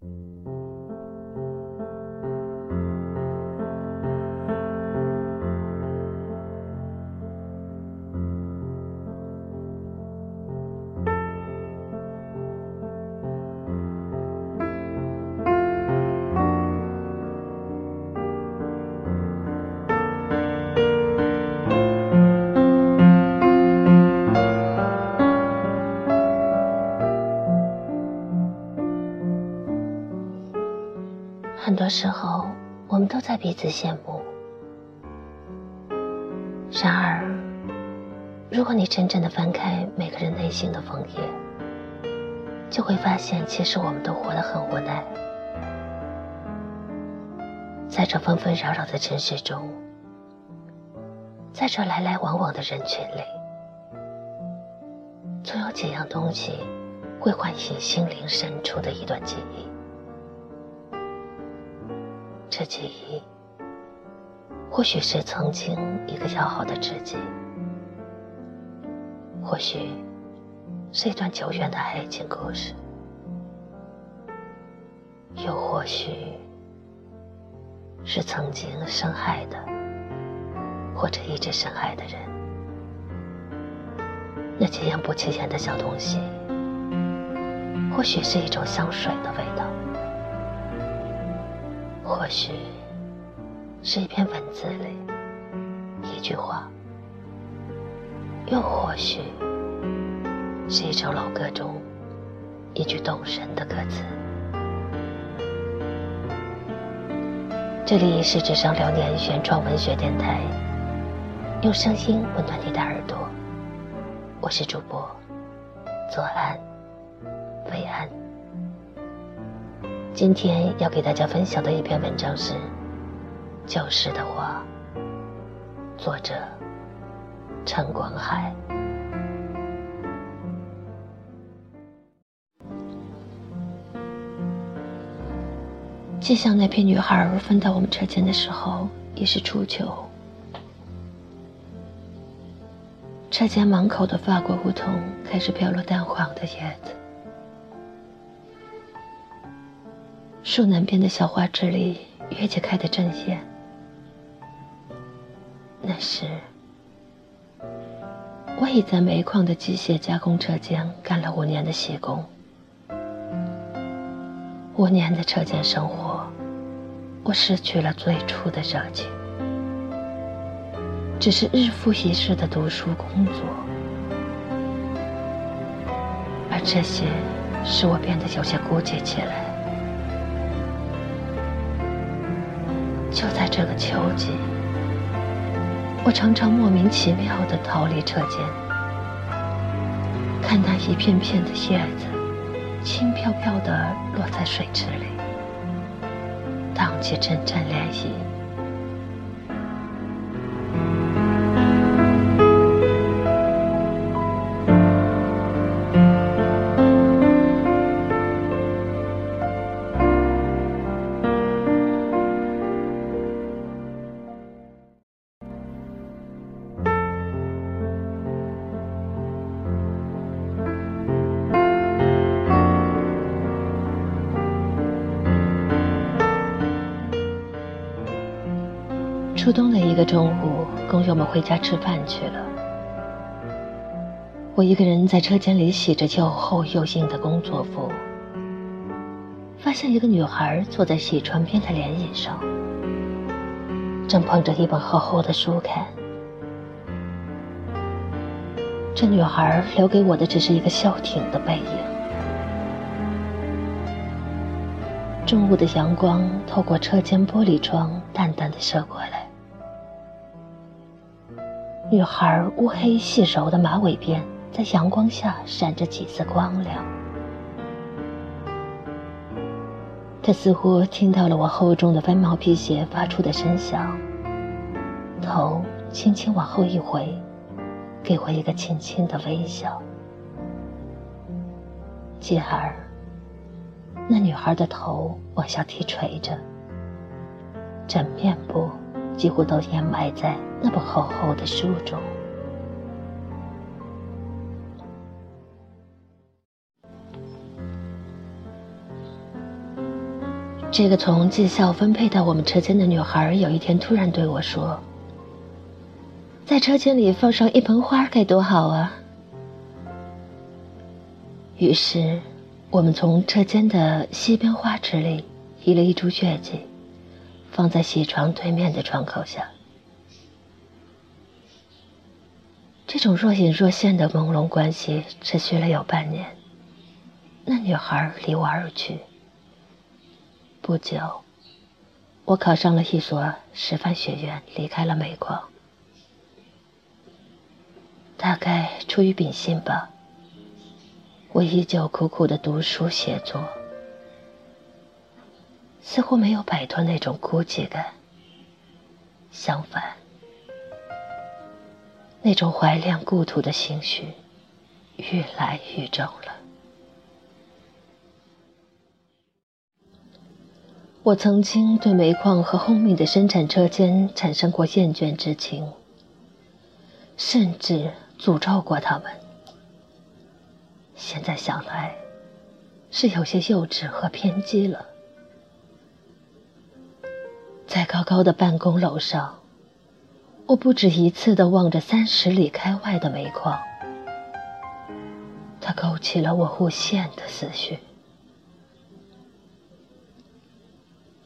很时候，我们都在彼此羡慕。然而，如果你真正的翻开每个人内心的枫叶，就会发现，其实我们都活得很无奈。在这纷纷扰扰的城市中，在这来来往往的人群里，总有几样东西会唤醒心灵深处的一段记忆。这记忆，或许是曾经一个要好的知己，或许是一段久远的爱情故事，又或许是曾经深爱的，或者一直深爱的人。那几样不起眼的小东西，或许是一种香水的味道。或许是一篇文字里一句话，又或许是一首老歌中一句动人的歌词。这里是纸上流年原创文学电台，用声音温暖你的耳朵。我是主播左岸，伟安。今天要给大家分享的一篇文章是《旧时的花》，作者陈广海。就像那批女孩分到我们车间的时候，已是初秋。车间门口的法国梧桐开始飘落淡黄的叶子。树南边的小花枝里，月季开得正艳。那时，我已在煤矿的机械加工车间干了五年的洗工。五年的车间生活，我失去了最初的热情，只是日复一日的读书工作，而这些使我变得有些孤寂起来。就在这个秋季，我常常莫名其妙地逃离车间，看那一片片的叶子，轻飘飘地落在水池里，荡起阵阵涟漪。中午，工友们回家吃饭去了。我一个人在车间里洗着又厚又硬的工作服，发现一个女孩坐在洗船边的莲椅上，正捧着一本厚厚的书看。这女孩留给我的只是一个消停的背影。中午的阳光透过车间玻璃窗，淡淡的射过来。女孩乌黑细柔的马尾辫在阳光下闪着几丝光亮。她似乎听到了我厚重的翻毛皮鞋发出的声响，头轻轻往后一回，给我一个轻轻的微笑。继而，那女孩的头往下低垂着，枕面部。几乎都掩埋在那本厚厚的书中。这个从技校分配到我们车间的女孩，有一天突然对我说：“在车间里放上一盆花该多好啊！”于是，我们从车间的西边花池里移了一株月季，放在西床对面的窗口下。这种若隐若现的朦胧关系持续了有半年。那女孩离我而去。不久，我考上了一所师范学院，离开了美国。大概出于秉性吧，我依旧苦苦的读书写作，似乎没有摆脱那种孤寂感。相反。那种怀恋故土的情绪愈来愈重了。我曾经对煤矿和轰鸣的生产车间产生过厌倦之情，甚至诅咒过他们。现在想来，是有些幼稚和偏激了。在高高的办公楼上。我不止一次的望着三十里开外的煤矿，它勾起了我无限的思绪。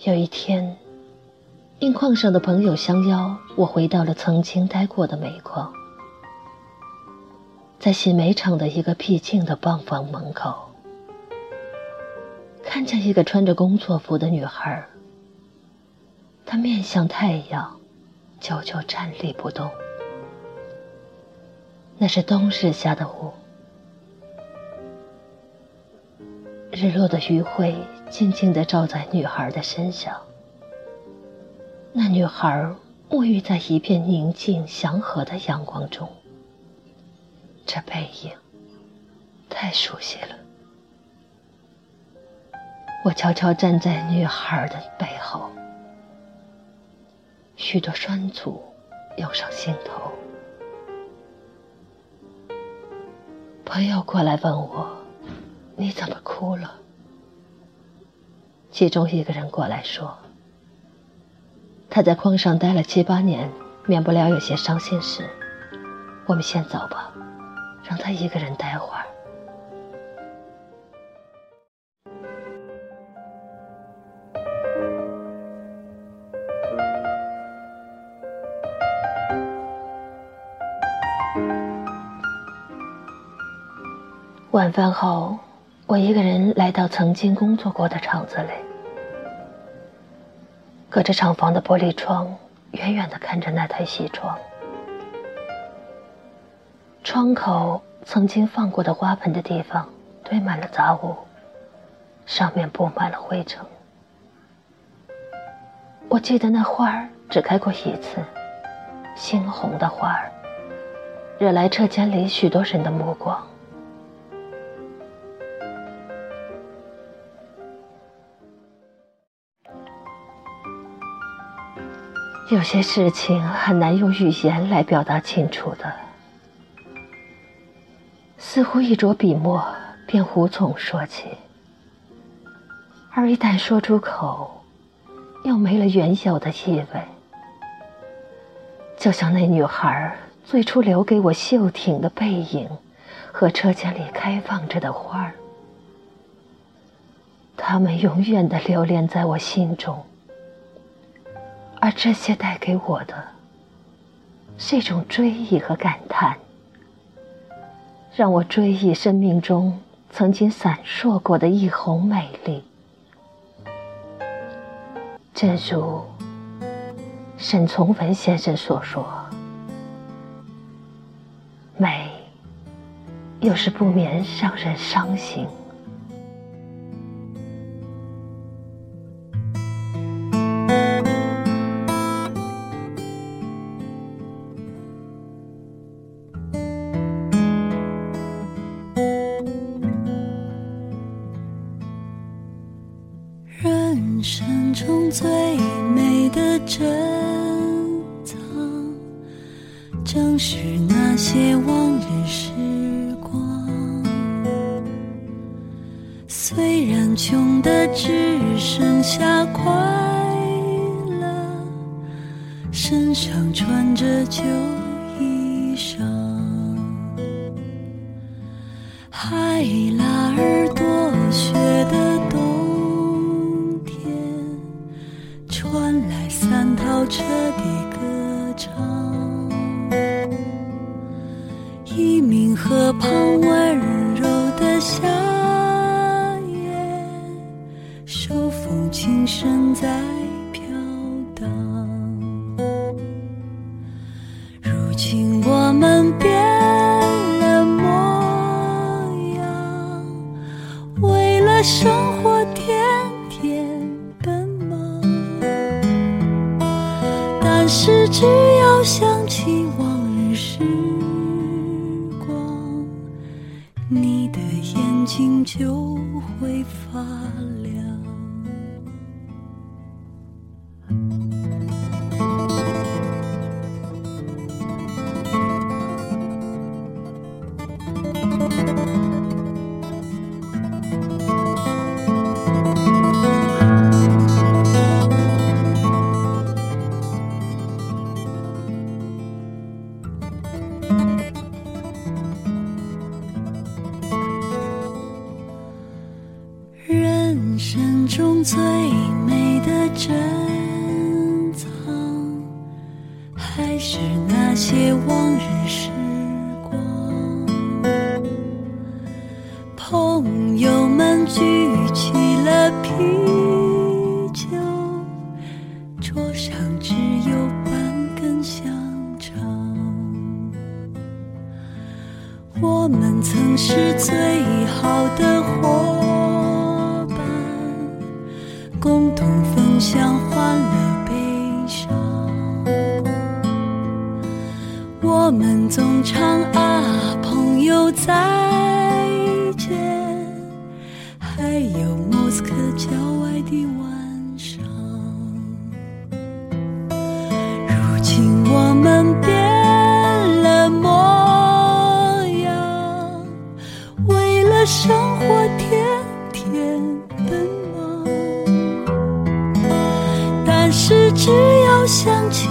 有一天，应矿上的朋友相邀，我回到了曾经待过的煤矿，在洗煤厂的一个僻静的泵房门口，看见一个穿着工作服的女孩，他面向太阳。久久站立不动，那是冬日下的雾。日落的余晖静静地照在女孩的身上。那女孩沐浴在一片宁静祥和的阳光中，这背影太熟悉了。我悄悄站在女孩的背后。许多酸楚涌上心头。朋友过来问我：“你怎么哭了？”其中一个人过来说：“他在矿上待了七八年，免不了有些伤心事。我们先走吧，让他一个人待会儿。”晚饭后，我一个人来到曾经工作过的厂子里，隔着厂房的玻璃窗，远远的看着那台西窗。窗口曾经放过的花盆的地方堆满了杂物，上面布满了灰尘。我记得那花儿只开过一次，猩红的花儿，惹来车间里许多人的目光。有些事情很难用语言来表达清楚的，似乎一着笔墨便无从说起，而一旦说出口，又没了原有的意味。就像那女孩最初留给我秀挺的背影和车间里开放着的花儿，它们永远的留恋在我心中。而这些带给我的，是一种追忆和感叹，让我追忆生命中曾经闪烁过的一泓美丽。正如沈从文先生所说：“美，有时不免让人伤心。”正是那些往日时光。虽然穷的只剩下快乐，身上穿着旧衣裳，海拉尔多雪的冬天，传来三套车的歌唱，河畔温柔的夏夜，手风琴声在飘荡。如今我们变了模样，为了生活天天奔忙。但是只要想起就会发亮。是那些往日时光。朋友们举起了啤酒，桌上只有半根香肠。我们曾是最好的伙伴，共同分享欢乐我们总唱啊，朋友再见，还有莫斯科郊外的晚上。如今我们变了模样，为了生活天天奔忙。但是只要想起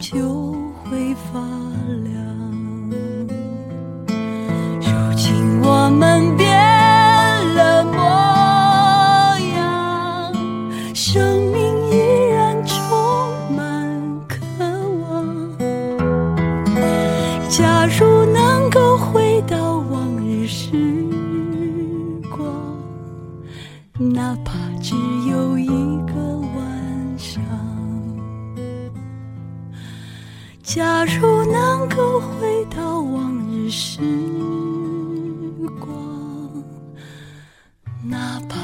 就会发亮。如今我们变了模样，生命假如能够回到往日时光，哪怕